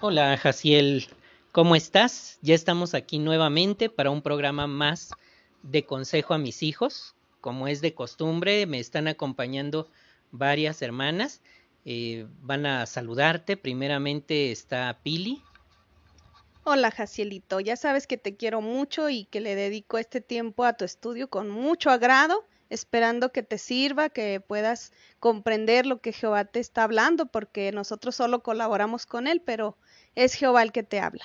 Hola, Jaciel. ¿Cómo estás? Ya estamos aquí nuevamente para un programa más de consejo a mis hijos. Como es de costumbre, me están acompañando varias hermanas. Eh, van a saludarte. Primeramente está Pili. Hola, Jacielito. Ya sabes que te quiero mucho y que le dedico este tiempo a tu estudio con mucho agrado, esperando que te sirva, que puedas comprender lo que Jehová te está hablando, porque nosotros solo colaboramos con él, pero es Jehová el que te habla.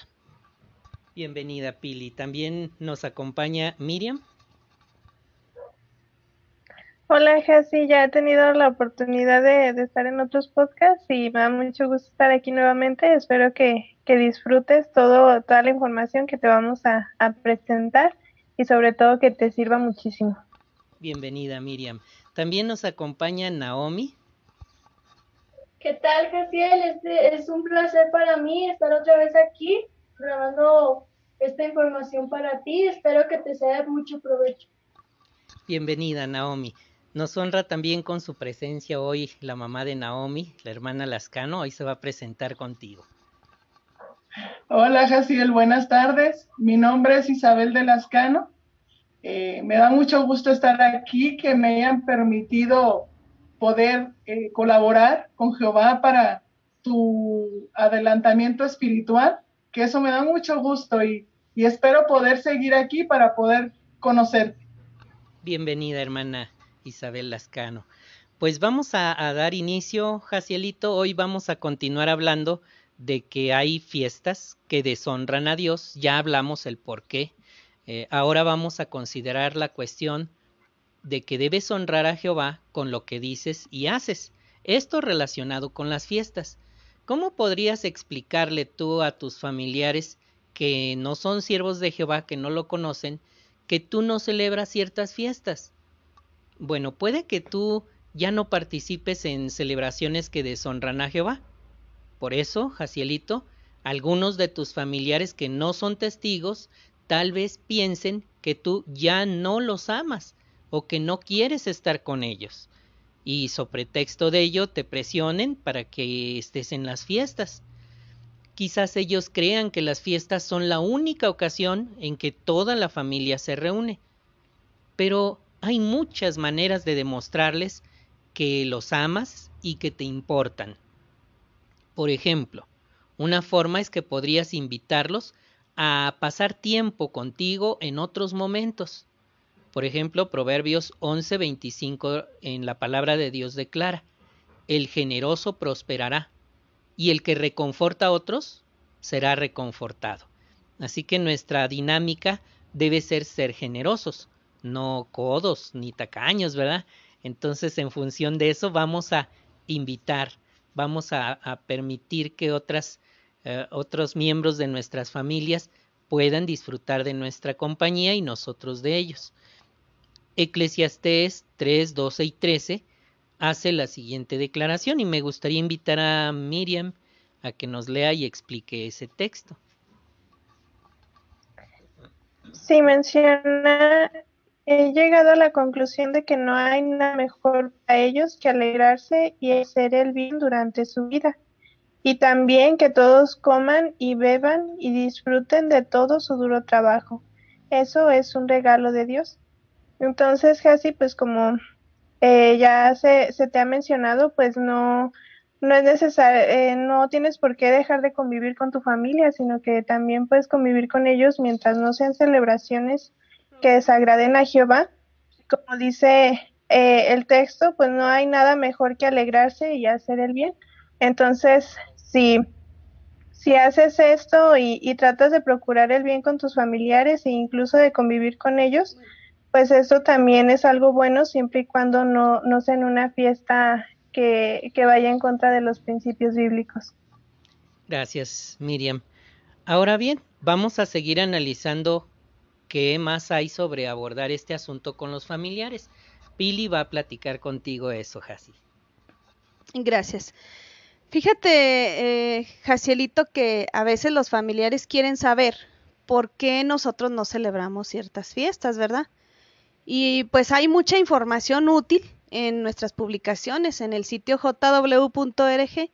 Bienvenida, Pili. También nos acompaña Miriam. Hola, Jessy. Ya he tenido la oportunidad de, estar en otros podcasts y me da mucho gusto estar aquí nuevamente. Espero que, disfrutes todo, toda la información que te vamos a, presentar y sobre todo que te sirva muchísimo. Bienvenida, Miriam. También nos acompaña Naomi. ¿Qué tal, Jaciel? Este, es un placer para mí estar otra vez aquí grabando esta información para ti. Espero que te sea de mucho provecho. Bienvenida, Naomi. Nos honra también con su presencia hoy la mamá de Naomi, la hermana Lascano. Hoy se va a presentar contigo. Hola, Jaciel. Buenas tardes. Mi nombre es Isabel de Lascano. Eh, me da mucho gusto estar aquí, que me hayan permitido poder eh, colaborar con Jehová para tu adelantamiento espiritual que eso me da mucho gusto y, espero poder seguir aquí para poder conocerte. Bienvenida, hermana Isabel Lascano. Pues vamos a, dar inicio, Jacielito. Hoy vamos a continuar hablando de que hay fiestas que deshonran a Dios. Ya hablamos el por qué. Eh, ahora vamos a considerar la cuestión de que debes honrar a Jehová con lo que dices y haces. Esto relacionado con las fiestas. ¿Cómo podrías explicarle tú a tus familiares que no son siervos de Jehová, que no lo conocen, que tú no celebras ciertas fiestas? Bueno, puede que tú ya no participes en celebraciones que deshonran a Jehová. Por eso, Jacielito, algunos de tus familiares que no son testigos tal vez piensen que tú ya no los amas o que no quieres estar con ellos y sobre texto de ello te presionen para que estés en las fiestas. Quizás ellos crean que las fiestas son la única ocasión en que toda la familia se reúne, pero hay muchas maneras de demostrarles que los amas y que te importan. Por ejemplo, una forma es que podrías invitarlos a pasar tiempo contigo en otros momentos. Por ejemplo, Proverbios 11:25 en la palabra de Dios declara, el generoso prosperará y el que reconforta a otros será reconfortado. Así que nuestra dinámica debe ser ser generosos, no codos ni tacaños, ¿verdad? Entonces, en función de eso, vamos a invitar, vamos a, permitir que otras, eh, otros miembros de nuestras familias puedan disfrutar de nuestra compañía y nosotros de ellos. Eclesiastés 3, 12 y 13 hace la siguiente declaración y me gustaría invitar a Miriam a que nos lea y explique ese texto. Sí, menciona, he llegado a la conclusión de que no hay nada mejor para ellos que alegrarse y hacer el bien durante su vida, y también que todos coman y beban y disfruten de todo su duro trabajo. Eso es un regalo de Dios. Entonces, casi pues como eh, ya se, se, te ha mencionado, pues no, no es necesario, eh, no tienes por qué dejar de convivir con tu familia, sino que también puedes convivir con ellos mientras no sean celebraciones que desagraden a Jehová. Como dice eh, el texto, pues no hay nada mejor que alegrarse y hacer el bien. Entonces, si, si haces esto y, y tratas de procurar el bien con tus familiares e incluso de convivir con ellos, pues eso también es algo bueno siempre y cuando no, no sea en una fiesta que, que vaya en contra de los principios bíblicos. Gracias, Miriam. Ahora bien, vamos a seguir analizando qué más hay sobre abordar este asunto con los familiares. Pili va a platicar contigo eso, Jasi. Gracias. Fíjate, eh, Jacielito, que a veces los familiares quieren saber por qué nosotros no celebramos ciertas fiestas, ¿verdad? Y pues hay mucha información útil en nuestras publicaciones en el sitio jw.org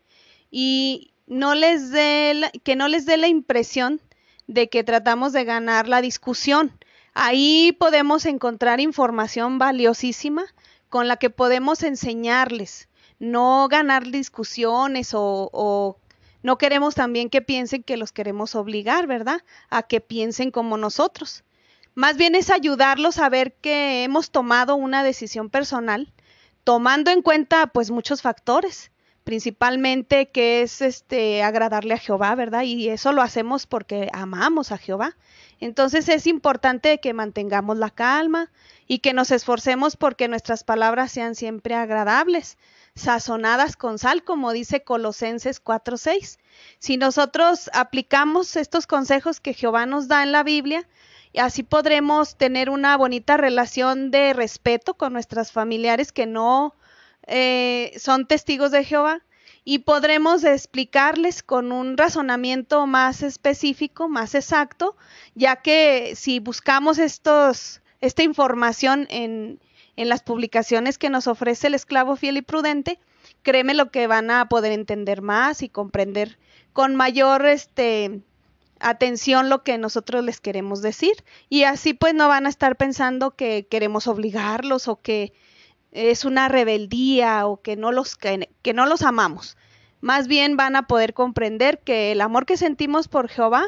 y no les dé que no les dé la impresión de que tratamos de ganar la discusión. Ahí podemos encontrar información valiosísima con la que podemos enseñarles, no ganar discusiones o, o no queremos también que piensen que los queremos obligar, ¿verdad? A que piensen como nosotros. Más bien es ayudarlos a ver que hemos tomado una decisión personal, tomando en cuenta pues muchos factores principalmente que es este agradarle a Jehová, ¿verdad? Y eso lo hacemos porque amamos a Jehová. Entonces es importante que mantengamos la calma y que nos esforcemos porque nuestras palabras sean siempre agradables, sazonadas con sal, como dice Colosenses 4:6. Si nosotros aplicamos estos consejos que Jehová nos da en la Biblia, así podremos tener una bonita relación de respeto con nuestras familiares que no eh, son testigos de Jehová y podremos explicarles con un razonamiento más específico, más exacto, ya que si buscamos estos, esta información en, en las publicaciones que nos ofrece el esclavo fiel y prudente, créeme lo que van a poder entender más y comprender con mayor este, atención lo que nosotros les queremos decir. Y así pues no van a estar pensando que queremos obligarlos o que es una rebeldía o que no los, que, no los amamos. Más bien van a poder comprender que el amor que sentimos por Jehová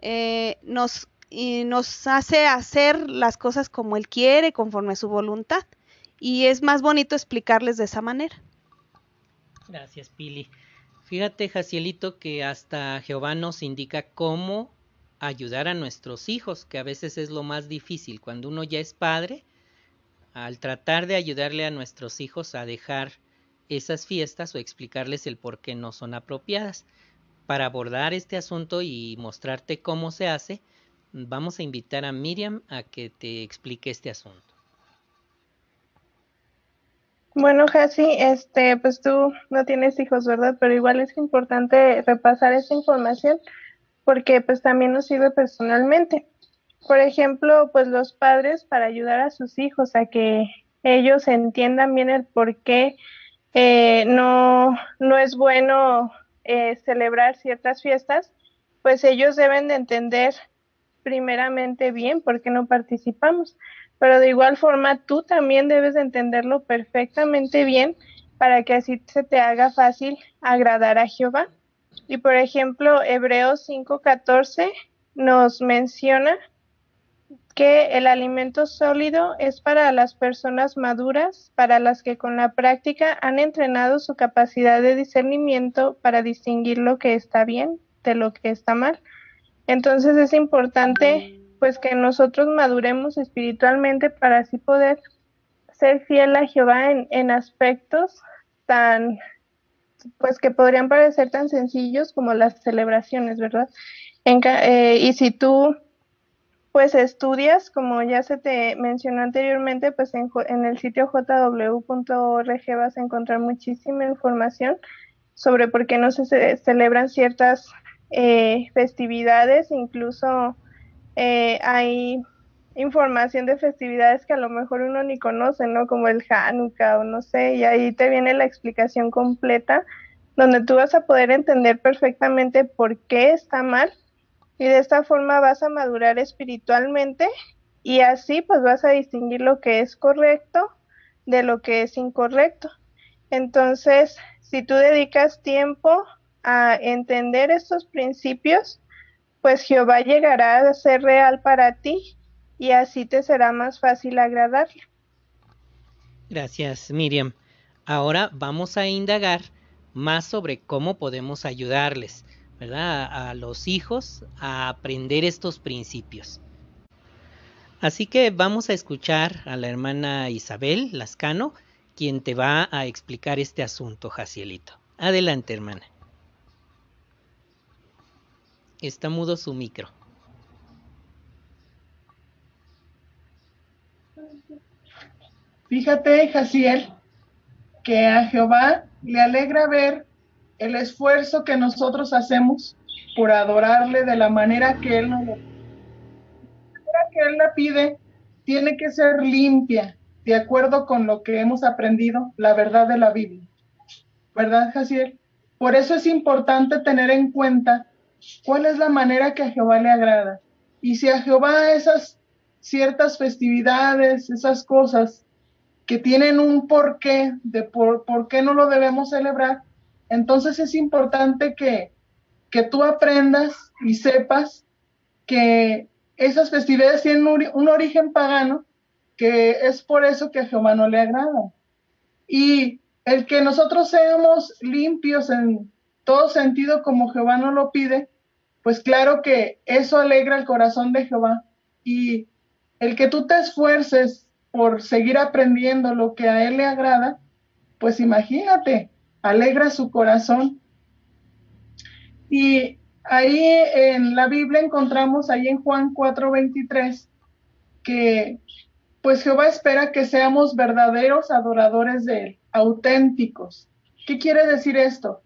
eh, nos, y nos hace hacer las cosas como Él quiere, conforme a su voluntad. Y es más bonito explicarles de esa manera. Gracias, Pili. Fíjate, Jacielito, que hasta Jehová nos indica cómo ayudar a nuestros hijos, que a veces es lo más difícil. Cuando uno ya es padre, al tratar de ayudarle a nuestros hijos a dejar esas fiestas o explicarles el por qué no son apropiadas. Para abordar este asunto y mostrarte cómo se hace, vamos a invitar a Miriam a que te explique este asunto. Bueno, Hasi, este, pues tú no tienes hijos, ¿verdad? Pero igual es importante repasar esa información porque pues también nos sirve personalmente. Por ejemplo, pues los padres para ayudar a sus hijos a que ellos entiendan bien el por qué eh, no, no es bueno eh, celebrar ciertas fiestas, pues ellos deben de entender primeramente bien por qué no participamos. Pero de igual forma tú también debes de entenderlo perfectamente bien para que así se te haga fácil agradar a Jehová. Y por ejemplo, Hebreos 5:14 nos menciona que el alimento sólido es para las personas maduras, para las que con la práctica han entrenado su capacidad de discernimiento para distinguir lo que está bien de lo que está mal. Entonces es importante pues que nosotros maduremos espiritualmente para así poder ser fiel a Jehová en, en aspectos tan pues que podrían parecer tan sencillos como las celebraciones, ¿verdad? Eh, y si tú pues estudias, como ya se te mencionó anteriormente, pues en, el sitio jw.org vas a encontrar muchísima información sobre por qué no se, celebran ciertas eh, festividades, incluso eh, hay información de festividades que a lo mejor uno ni conoce, ¿no? Como el Hanukkah o no sé, y ahí te viene la explicación completa donde tú vas a poder entender perfectamente por qué está mal y de esta forma vas a madurar espiritualmente y así pues vas a distinguir lo que es correcto de lo que es incorrecto. Entonces, si tú dedicas tiempo a entender estos principios, pues Jehová llegará a ser real para ti y así te será más fácil agradarle. Gracias, Miriam. Ahora vamos a indagar más sobre cómo podemos ayudarles. ¿verdad? A, los hijos a aprender estos principios. Así que vamos a escuchar a la hermana Isabel Lascano, quien te va a explicar este asunto, Jacielito. Adelante, hermana. Está mudo su micro. Fíjate, Jaciel, que a Jehová le alegra ver el esfuerzo que nosotros hacemos por adorarle de la manera que Él nos lo que Él la pide tiene que ser limpia, de acuerdo con lo que hemos aprendido, la verdad de la Biblia. ¿Verdad, Jaciel? por eso es importante tener en cuenta cuál es la manera que a Jehová le agrada. Y si a Jehová esas ciertas festividades, esas cosas que tienen un porqué de por, por qué no lo debemos celebrar, entonces es importante que, que tú aprendas y sepas que esas festividades tienen un, origen pagano, que es por eso que a Jehová no le agrada. Y el que nosotros seamos limpios en todo sentido como Jehová nos lo pide, pues claro que eso alegra el corazón de Jehová. Y el que tú te esfuerces por seguir aprendiendo lo que a Él le agrada, pues imagínate, alegra su corazón. Y ahí en la Biblia encontramos, ahí en Juan 4:23, que pues Jehová espera que seamos verdaderos adoradores de Él, auténticos. ¿Qué quiere decir esto?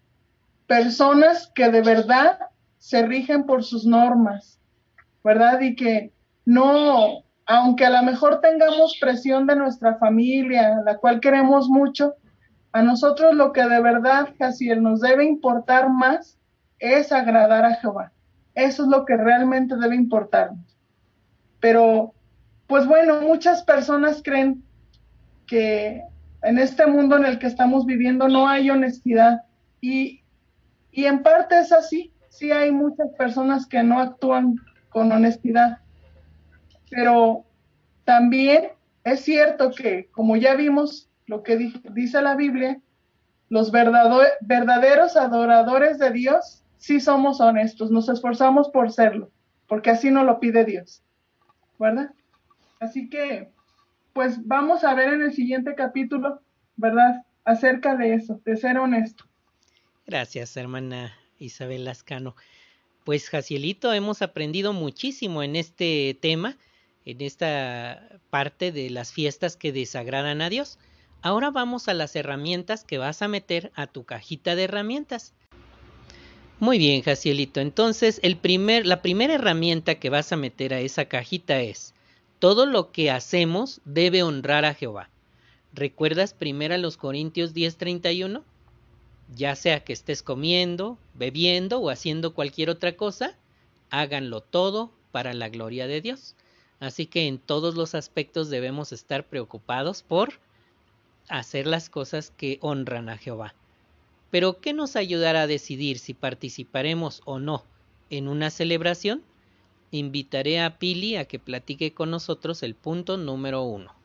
Personas que de verdad se rigen por sus normas, ¿verdad? Y que no, aunque a lo mejor tengamos presión de nuestra familia, la cual queremos mucho, a nosotros lo que de verdad, Jaciel, nos debe importar más es agradar a Jehová. Eso es lo que realmente debe importarnos. Pero, pues bueno, muchas personas creen que en este mundo en el que estamos viviendo no hay honestidad. Y, y en parte es así. Sí hay muchas personas que no actúan con honestidad. Pero también es cierto que, como ya vimos lo que dice la Biblia, los verdaderos adoradores de Dios sí somos honestos, nos esforzamos por serlo, porque así nos lo pide Dios, ¿verdad? Así que, pues vamos a ver en el siguiente capítulo, ¿verdad? Acerca de eso, de ser honesto. Gracias, hermana Isabel Lascano. Pues, Jacielito, hemos aprendido muchísimo en este tema, en esta parte de las fiestas que desagradan a Dios. Ahora vamos a las herramientas que vas a meter a tu cajita de herramientas. Muy bien, Jacielito. Entonces, el primer, la primera herramienta que vas a meter a esa cajita es, todo lo que hacemos debe honrar a Jehová. ¿Recuerdas primero a los Corintios 10:31? Ya sea que estés comiendo, bebiendo o haciendo cualquier otra cosa, háganlo todo para la gloria de Dios. Así que en todos los aspectos debemos estar preocupados por hacer las cosas que honran a Jehová. Pero ¿qué nos ayudará a decidir si participaremos o no en una celebración? Invitaré a Pili a que platique con nosotros el punto número uno.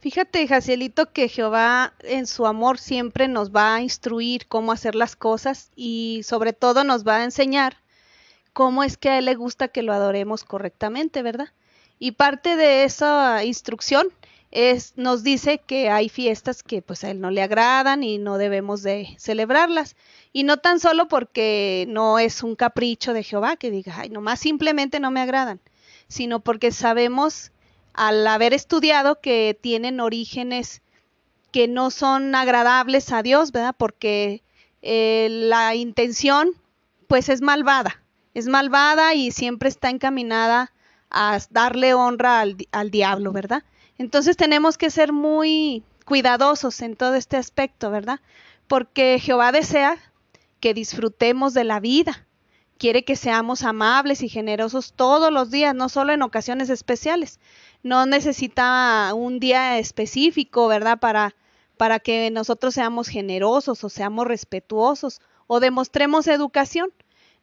Fíjate, Jacielito, que Jehová en su amor siempre nos va a instruir cómo hacer las cosas y sobre todo nos va a enseñar cómo es que a Él le gusta que lo adoremos correctamente, ¿verdad? Y parte de esa instrucción es, nos dice que hay fiestas que pues a él no le agradan y no debemos de celebrarlas. Y no tan solo porque no es un capricho de Jehová que diga, ay, nomás simplemente no me agradan, sino porque sabemos al haber estudiado que tienen orígenes que no son agradables a Dios, ¿verdad? Porque eh, la intención pues es malvada, es malvada y siempre está encaminada a darle honra al, al diablo, ¿verdad? Entonces tenemos que ser muy cuidadosos en todo este aspecto, ¿verdad? Porque Jehová desea que disfrutemos de la vida. Quiere que seamos amables y generosos todos los días, no solo en ocasiones especiales. No necesita un día específico, ¿verdad? Para, para que nosotros seamos generosos o seamos respetuosos o demostremos educación.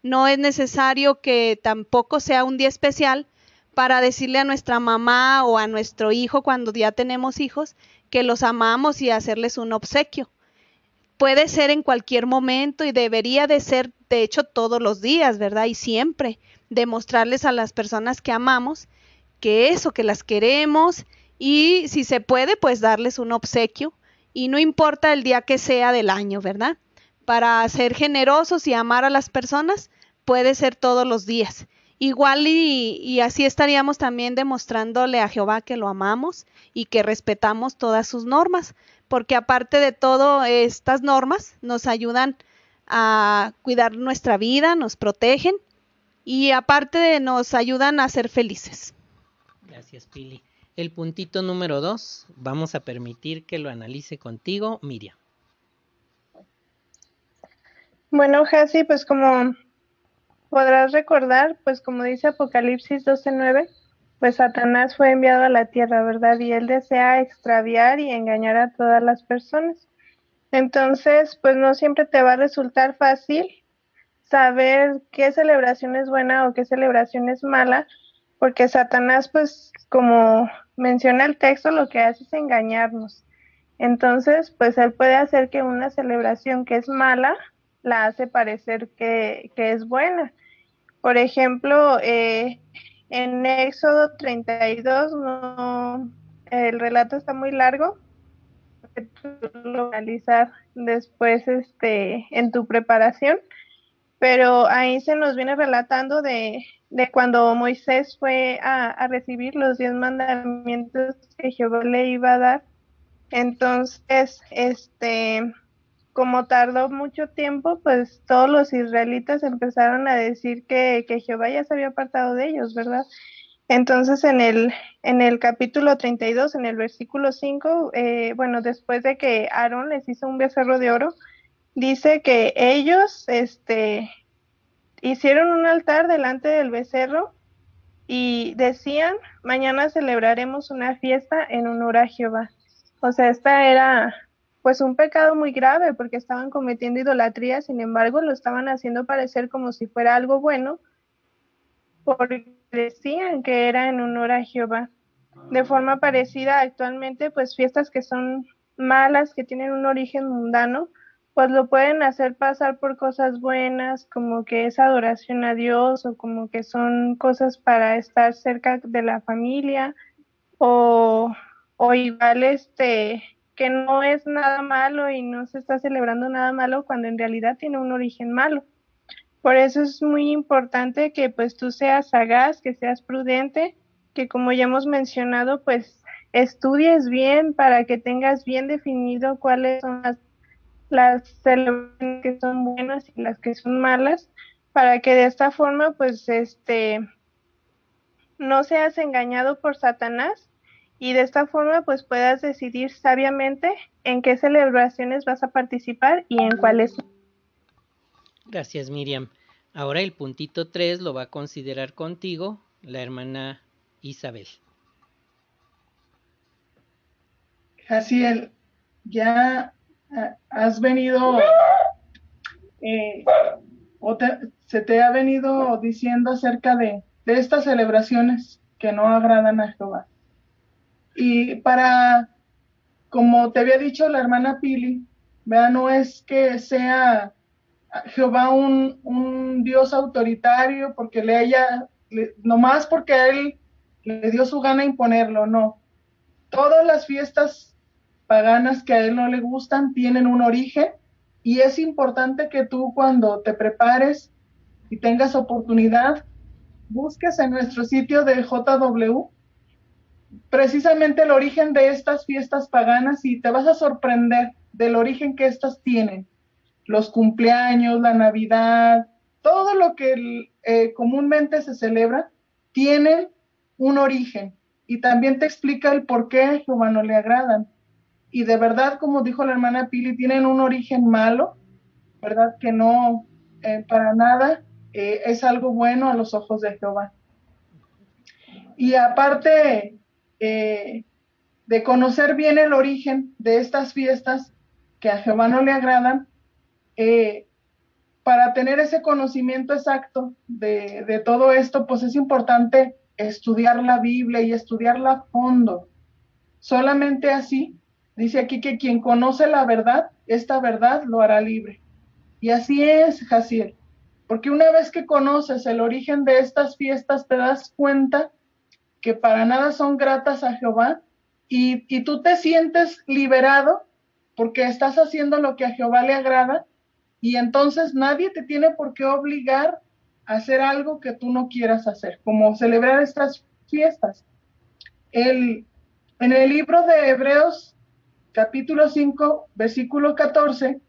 No es necesario que tampoco sea un día especial para decirle a nuestra mamá o a nuestro hijo cuando ya tenemos hijos que los amamos y hacerles un obsequio. Puede ser en cualquier momento y debería de ser, de hecho, todos los días, ¿verdad? Y siempre demostrarles a las personas que amamos que eso, que las queremos y si se puede, pues darles un obsequio y no importa el día que sea del año, ¿verdad? Para ser generosos y amar a las personas puede ser todos los días. Igual y, así estaríamos también demostrándole a Jehová que lo amamos y que respetamos todas sus normas, porque aparte de todo, estas normas nos ayudan a cuidar nuestra vida, nos protegen y aparte de nos ayudan a ser felices. Gracias, Pili. el puntito número dos, vamos a permitir que lo analice contigo, Miriam. Bueno, Hasi, pues como podrás recordar, pues como dice Apocalipsis 12:9, pues Satanás fue enviado a la tierra, ¿verdad? Y él desea extraviar y engañar a todas las personas. Entonces, pues no siempre te va a resultar fácil saber qué celebración es buena o qué celebración es mala, porque Satanás, pues como menciona el texto, lo que hace es engañarnos. Entonces, pues él puede hacer que una celebración que es mala la hace parecer que, es buena. Por ejemplo, eh, en Éxodo 32, no, el relato está muy largo, lo realizar después este, en tu preparación, pero ahí se nos viene relatando de, de cuando Moisés fue a, a, recibir los diez mandamientos que Jehová le iba a dar. Entonces, este, como tardó mucho tiempo, pues todos los israelitas empezaron a decir que, que Jehová ya se había apartado de ellos, ¿verdad? Entonces, en el, en el capítulo 32, en el versículo 5, eh, bueno, después de que Aarón les hizo un becerro de oro, dice que ellos este, hicieron un altar delante del becerro y decían, mañana celebraremos una fiesta en honor a Jehová. O sea, esta era pues un pecado muy grave porque estaban cometiendo idolatría, sin embargo lo estaban haciendo parecer como si fuera algo bueno, porque decían que era en honor a Jehová. De forma parecida actualmente, pues fiestas que son malas, que tienen un origen mundano, pues lo pueden hacer pasar por cosas buenas, como que es adoración a Dios o como que son cosas para estar cerca de la familia o, o igual este que no es nada malo y no se está celebrando nada malo cuando en realidad tiene un origen malo. Por eso es muy importante que pues tú seas sagaz, que seas prudente, que como ya hemos mencionado, pues estudies bien para que tengas bien definido cuáles son las, las celebraciones que son buenas y las que son malas, para que de esta forma pues este no seas engañado por Satanás y de esta forma pues puedas decidir sabiamente en qué celebraciones vas a participar y en cuáles. Gracias Miriam. Ahora el puntito 3 lo va a considerar contigo la hermana Isabel. Jaciel, ya ah, has venido, eh, se te ha venido diciendo acerca de, estas celebraciones que no agradan a Jehová. Y para, como te había dicho la hermana Pili, vea, no es que sea Jehová un, un Dios autoritario porque le haya, nomás porque a él le dio su gana imponerlo, no. Todas las fiestas paganas que a él no le gustan tienen un origen y es importante que tú cuando te prepares y tengas oportunidad, busques en nuestro sitio de JW precisamente el origen de estas fiestas paganas y te vas a sorprender del origen que estas tienen. Los cumpleaños, la Navidad, todo lo que eh, comúnmente se celebra, tienen un origen y también te explica el por qué a Jehová no le agradan. Y de verdad, como dijo la hermana Pili, tienen un origen malo, ¿verdad? Que no, eh, para nada eh, es algo bueno a los ojos de Jehová. Y aparte, de conocer bien el origen de estas fiestas que a Jehová no le agradan, eh, para tener ese conocimiento exacto de, todo esto, pues es importante estudiar la Biblia y estudiarla a fondo. Solamente así, dice aquí que quien conoce la verdad, esta verdad lo hará libre. Y así es, Jaciel, porque una vez que conoces el origen de estas fiestas, te das cuenta que para nada son gratas a Jehová y tú te sientes liberado porque estás haciendo lo que a Jehová le agrada y entonces nadie te tiene por qué obligar a hacer algo que tú no quieras hacer, como celebrar estas fiestas. El, en el libro de Hebreos, capítulo 5, versículo 14,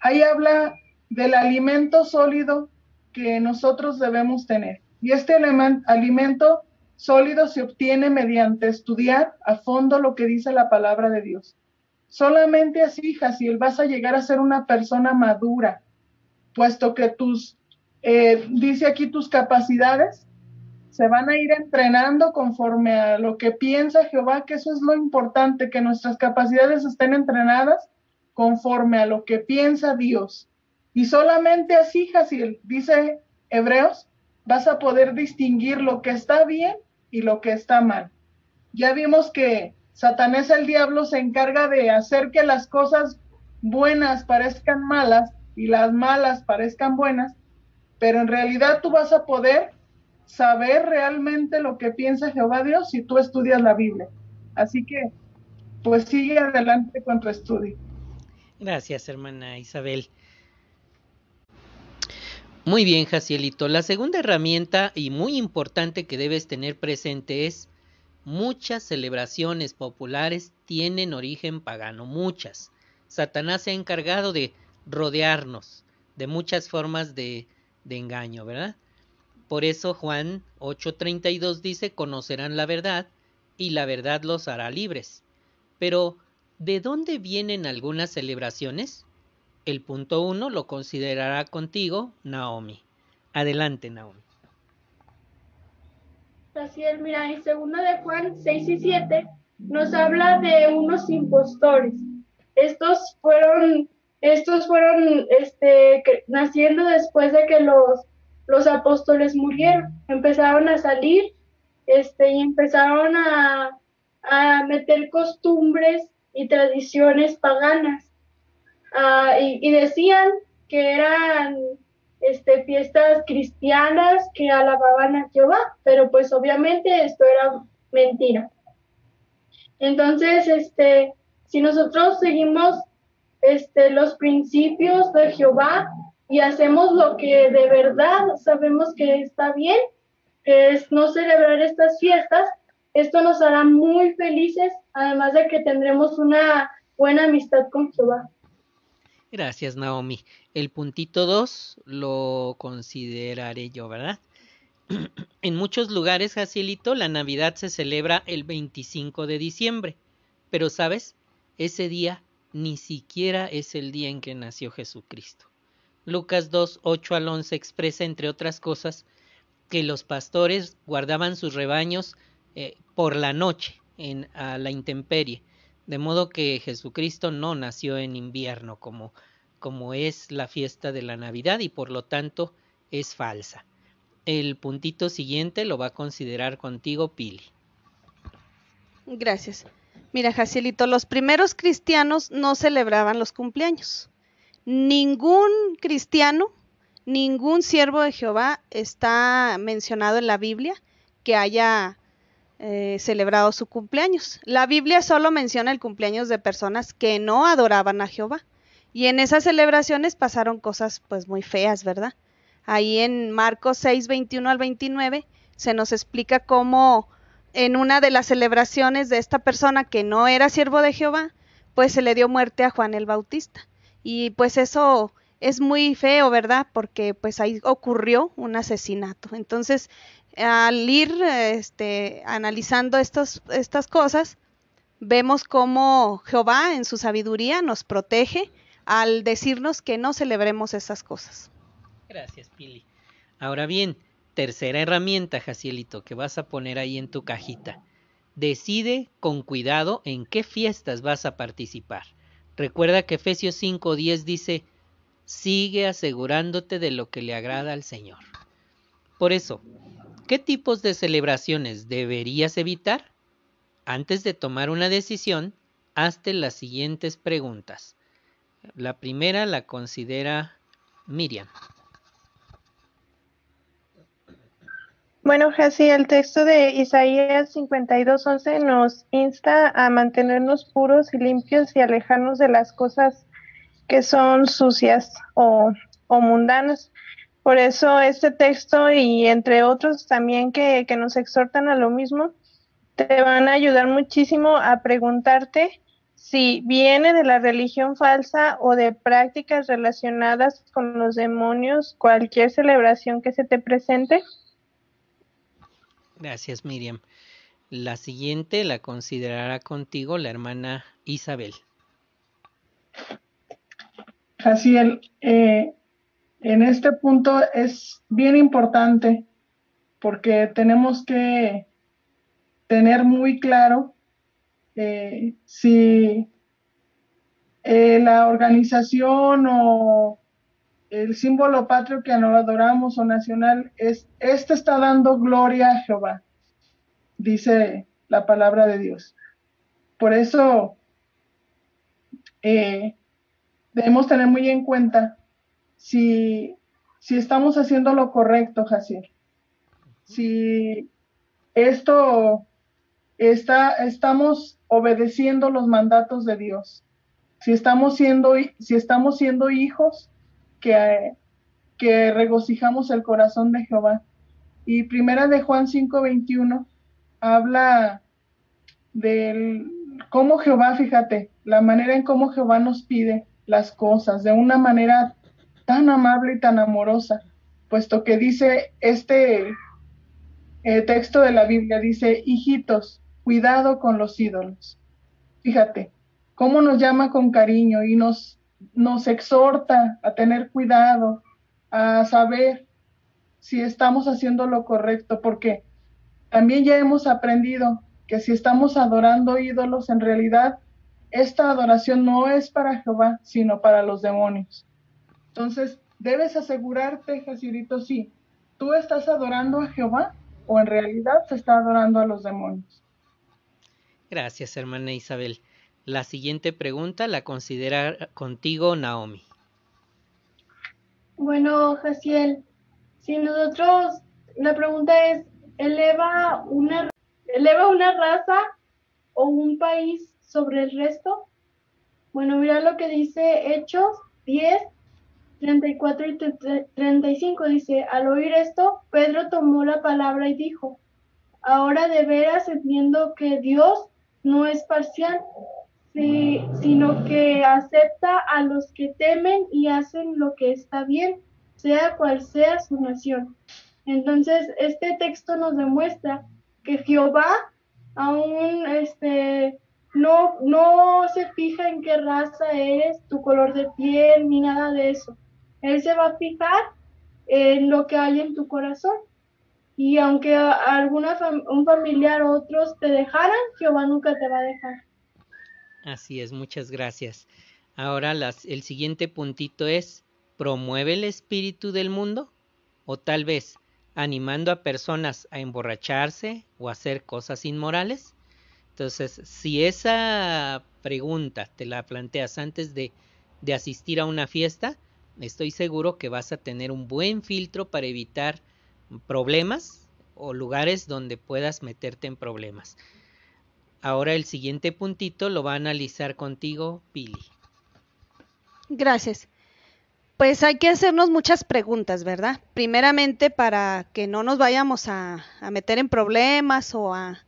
ahí habla del alimento sólido que nosotros debemos tener. Y este alimento sólido se obtiene mediante estudiar a fondo lo que dice la palabra de Dios. Solamente así, Jaciel, vas a llegar a ser una persona madura, puesto que tus, eh, dice aquí tus capacidades, se van a ir entrenando conforme a lo que piensa Jehová, que eso es lo importante, que nuestras capacidades estén entrenadas conforme a lo que piensa Dios. Y solamente así, Jaciel, dice Hebreos, vas a poder distinguir lo que está bien y lo que está mal. Ya vimos que Satanás el diablo se encarga de hacer que las cosas buenas parezcan malas y las malas parezcan buenas, pero en realidad tú vas a poder saber realmente lo que piensa Jehová Dios si tú estudias la Biblia. Así que, pues sigue adelante con tu estudio. Gracias, hermana Isabel. Muy bien, Jacielito. La segunda herramienta y muy importante que debes tener presente es muchas celebraciones populares tienen origen pagano, muchas. Satanás se ha encargado de rodearnos de muchas formas de, de engaño, ¿verdad? Por eso Juan 8:32 dice, conocerán la verdad y la verdad los hará libres. Pero, ¿de dónde vienen algunas celebraciones? El punto uno lo considerará contigo Naomi. Adelante, Naomi. Así es, mira, en segundo de Juan 6 y 7 nos habla de unos impostores. Estos fueron, estos fueron este, naciendo después de que los, los apóstoles murieron. Empezaron a salir este, y empezaron a, a meter costumbres y tradiciones paganas. Ah, y, decían que eran este, fiestas cristianas que alababan a Jehová, pero pues obviamente esto era mentira. Entonces, este, si nosotros seguimos este, los principios de Jehová y hacemos lo que de verdad sabemos que está bien, que es no celebrar estas fiestas, esto nos hará muy felices, además de que tendremos una buena amistad con Jehová. Gracias, Naomi. El puntito 2 lo consideraré yo, ¿verdad? en muchos lugares, Jacielito, la Navidad se celebra el 25 de diciembre. Pero, ¿sabes? Ese día ni siquiera es el día en que nació Jesucristo. Lucas 2, 8 al 11 expresa, entre otras cosas, que los pastores guardaban sus rebaños eh, por la noche en, a la intemperie de modo que Jesucristo no nació en invierno como, como es la fiesta de la Navidad y por lo tanto es falsa. El puntito siguiente lo va a considerar contigo Pili. Gracias. Mira, Jacielito, los primeros cristianos no celebraban los cumpleaños. Ningún cristiano, ningún siervo de Jehová está mencionado en la Biblia que haya eh, celebrado su cumpleaños. La Biblia solo menciona el cumpleaños de personas que no adoraban a Jehová. Y en esas celebraciones pasaron cosas pues muy feas, ¿verdad? Ahí en Marcos 6, 21 al 29 se nos explica cómo en una de las celebraciones de esta persona que no era siervo de Jehová, pues se le dio muerte a Juan el Bautista. Y pues eso es muy feo, ¿verdad? Porque pues ahí ocurrió un asesinato. Entonces, al ir este, analizando estos, estas cosas, vemos cómo Jehová en su sabiduría nos protege al decirnos que no celebremos esas cosas. Gracias, Pili. Ahora bien, tercera herramienta, Jacielito, que vas a poner ahí en tu cajita. Decide con cuidado en qué fiestas vas a participar. Recuerda que Efesios 5:10 dice, sigue asegurándote de lo que le agrada al Señor. Por eso, ¿Qué tipos de celebraciones deberías evitar? Antes de tomar una decisión, hazte las siguientes preguntas. La primera la considera Miriam. Bueno, Jessy, el texto de Isaías 52:11 nos insta a mantenernos puros y limpios y alejarnos de las cosas que son sucias o, o mundanas. Por eso este texto y entre otros también que, nos exhortan a lo mismo, te van a ayudar muchísimo a preguntarte si viene de la religión falsa o de prácticas relacionadas con los demonios, cualquier celebración que se te presente. Gracias, Miriam. La siguiente la considerará contigo la hermana Isabel. Jaciel, eh, en este punto es bien importante porque tenemos que tener muy claro eh, si eh, la organización o el símbolo patrio que nos adoramos o nacional es, este está dando gloria a Jehová, dice la palabra de Dios. Por eso eh, debemos tener muy en cuenta si, si estamos haciendo lo correcto, Jaciel. Si esto estamos obedeciendo los mandatos de Dios si estamos siendo, si estamos siendo hijos que, que regocijamos el corazón de Jehová. Y primera de Juan 5:21 habla del cómo Jehová, fíjate, la manera en cómo Jehová nos pide las cosas, de una manera tan amable y tan amorosa, puesto que dice este eh, texto de la Biblia, dice, hijitos, cuidado con los ídolos. Fíjate, cómo nos llama con cariño y nos, nos exhorta a tener cuidado, a saber si estamos haciendo lo correcto, porque también ya hemos aprendido que si estamos adorando ídolos, en realidad esta adoración no es para Jehová, sino para los demonios. Entonces, debes asegurarte, Jacirito, si tú estás adorando a Jehová o en realidad se está adorando a los demonios. Gracias, hermana Isabel. La siguiente pregunta la considera contigo Naomi. Bueno, Jaciel, si nosotros, la pregunta es, ¿eleva una, ¿eleva una raza o un país sobre el resto? Bueno, mira lo que dice Hechos 10, 34 y 35. Dice, al oír esto, Pedro tomó la palabra y dijo, ahora de veras entiendo que Dios no es parcial, sino que acepta a los que temen y hacen lo que está bien, sea cual sea su nación. Entonces, este texto nos demuestra que Jehová aún este, no, no se fija en qué raza eres, tu color de piel, ni nada de eso. Él se va a fijar en lo que hay en tu corazón. Y aunque alguna un familiar o otros te dejaran, Jehová nunca te va a dejar. Así es, muchas gracias. Ahora las, el siguiente puntito es, ¿promueve el espíritu del mundo? O tal vez animando a personas a emborracharse o hacer cosas inmorales. Entonces, si esa pregunta te la planteas antes de, de asistir a una fiesta, estoy seguro que vas a tener un buen filtro para evitar problemas o lugares donde puedas meterte en problemas. Ahora el siguiente puntito lo va a analizar contigo, Pili. Gracias. Pues hay que hacernos muchas preguntas, ¿verdad? Primeramente para que no nos vayamos a, meter en problemas o a,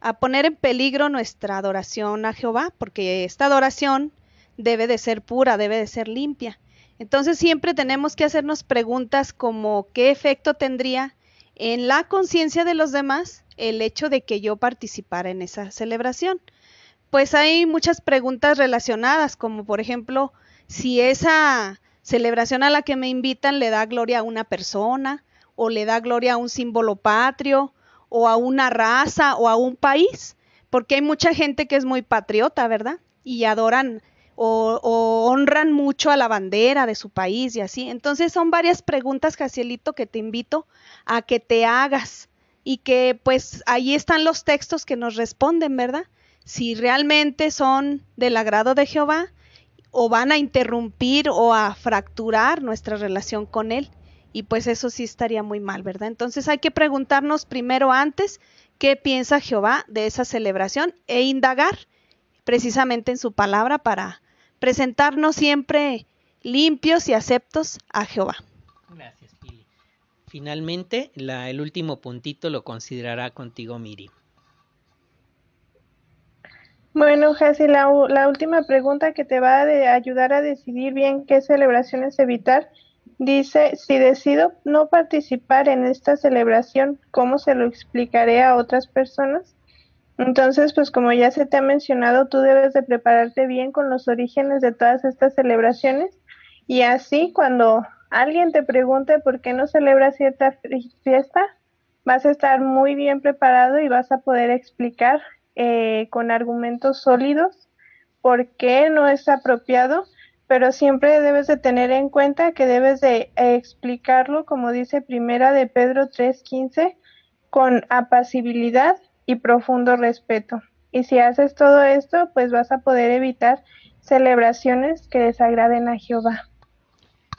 a, poner en peligro nuestra adoración a Jehová, porque esta adoración debe de ser pura, debe de ser limpia. Entonces siempre tenemos que hacernos preguntas como qué efecto tendría en la conciencia de los demás el hecho de que yo participara en esa celebración. Pues hay muchas preguntas relacionadas, como por ejemplo, si esa celebración a la que me invitan le da gloria a una persona, o le da gloria a un símbolo patrio, o a una raza, o a un país, porque hay mucha gente que es muy patriota, ¿verdad? Y adoran o, honran mucho a la bandera de su país y así. Entonces son varias preguntas, Jacielito, que te invito a que te hagas y que pues ahí están los textos que nos responden, ¿verdad? Si realmente son del agrado de Jehová o van a interrumpir o a fracturar nuestra relación con Él. Y pues eso sí estaría muy mal, ¿verdad? Entonces hay que preguntarnos primero antes qué piensa Jehová de esa celebración e indagar precisamente en su palabra para presentarnos siempre limpios y aceptos a Jehová. Finalmente, la, el último puntito lo considerará contigo Miri. Bueno, Jessy, la, la, última pregunta que te va a ayudar a decidir bien qué celebraciones evitar Dice, si decido no participar en esta celebración, ¿cómo se lo explicaré a otras personas? Entonces, pues como ya se te ha mencionado, tú debes de prepararte bien con los orígenes de todas estas celebraciones y así cuando alguien te pregunte por qué no celebra cierta fiesta, vas a estar muy bien preparado y vas a poder explicar eh, con argumentos sólidos por qué no es apropiado, pero siempre debes de tener en cuenta que debes de explicarlo, como dice Primera de Pedro 3:15, con apacibilidad y profundo respeto. Y si haces todo esto, pues vas a poder evitar celebraciones que desagraden a Jehová.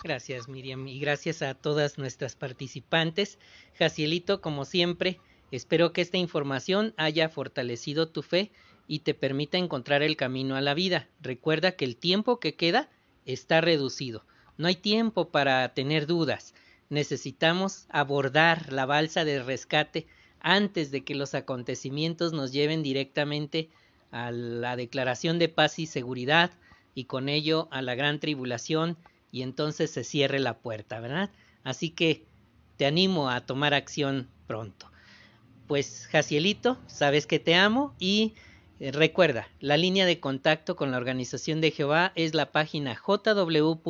Gracias Miriam y gracias a todas nuestras participantes. Jacielito, como siempre, espero que esta información haya fortalecido tu fe y te permita encontrar el camino a la vida. Recuerda que el tiempo que queda está reducido. No hay tiempo para tener dudas. Necesitamos abordar la balsa de rescate antes de que los acontecimientos nos lleven directamente a la declaración de paz y seguridad y con ello a la gran tribulación y entonces se cierre la puerta, ¿verdad? Así que te animo a tomar acción pronto. Pues Jacielito, sabes que te amo y eh, recuerda, la línea de contacto con la Organización de Jehová es la página jw.org.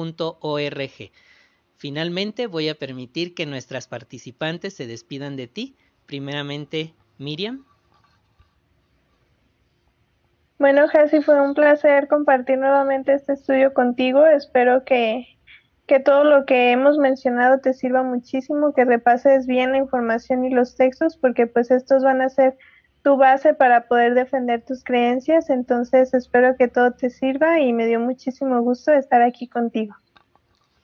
Finalmente voy a permitir que nuestras participantes se despidan de ti. Primeramente, Miriam. Bueno, Jessy, fue un placer compartir nuevamente este estudio contigo. Espero que, que todo lo que hemos mencionado te sirva muchísimo, que repases bien la información y los textos, porque pues estos van a ser tu base para poder defender tus creencias. Entonces, espero que todo te sirva y me dio muchísimo gusto estar aquí contigo.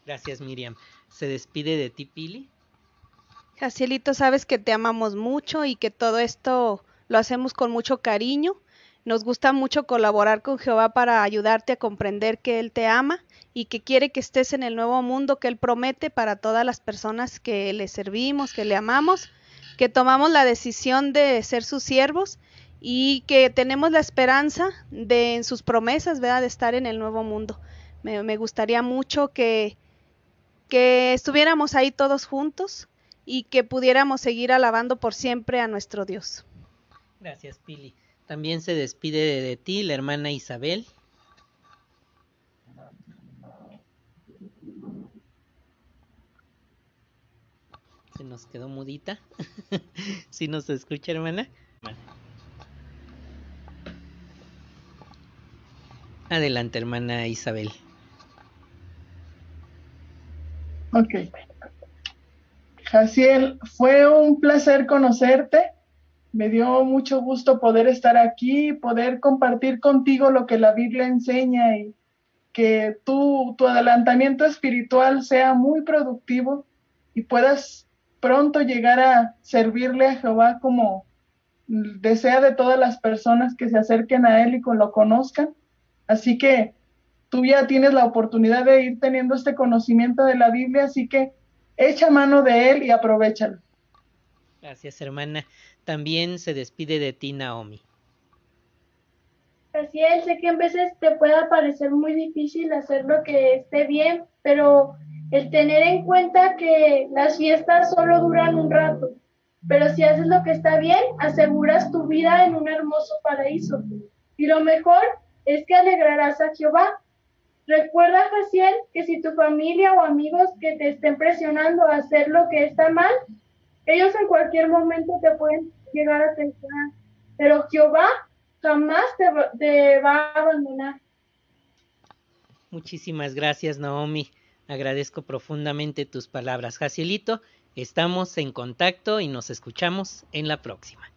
Gracias, Miriam. ¿Se despide de ti, Pili? Jacielito, sabes que te amamos mucho y que todo esto lo hacemos con mucho cariño nos gusta mucho colaborar con Jehová para ayudarte a comprender que Él te ama y que quiere que estés en el nuevo mundo que Él promete para todas las personas que le servimos, que le amamos, que tomamos la decisión de ser sus siervos y que tenemos la esperanza de en sus promesas. De estar en el nuevo mundo. Me, gustaría mucho que estuviéramos ahí todos juntos y que pudiéramos seguir alabando por siempre a nuestro Dios. Gracias, Pili. También se despide de, ti la hermana Isabel. Se nos quedó mudita. si nos escucha, hermana. Adelante, hermana Isabel. Ok. Jaciel, fue un placer conocerte me dio mucho gusto poder estar aquí, poder compartir contigo lo que la Biblia enseña y que tu, tu adelantamiento espiritual sea muy productivo y puedas pronto llegar a servirle a Jehová como desea de todas las personas que se acerquen a Él y lo conozcan. Así que tú ya tienes la oportunidad de ir teniendo este conocimiento de la Biblia, así que echa mano de Él y aprovechalo. Gracias, hermana. También se despide de ti, Naomi. Así es, sé que en veces te pueda parecer muy difícil hacer lo que esté bien, pero el tener en cuenta que las fiestas solo duran un rato, pero si haces lo que está bien, aseguras tu vida en un hermoso paraíso. Y lo mejor es que alegrarás a Jehová. Recuerda, Jaciel, que si tu familia o amigos que te estén presionando a hacer lo que está mal, ellos en cualquier momento te pueden llegar a pensar, pero Jehová jamás te, va a abandonar. Muchísimas gracias, Naomi. Agradezco profundamente tus palabras. Jacielito, estamos en contacto y nos escuchamos en la próxima.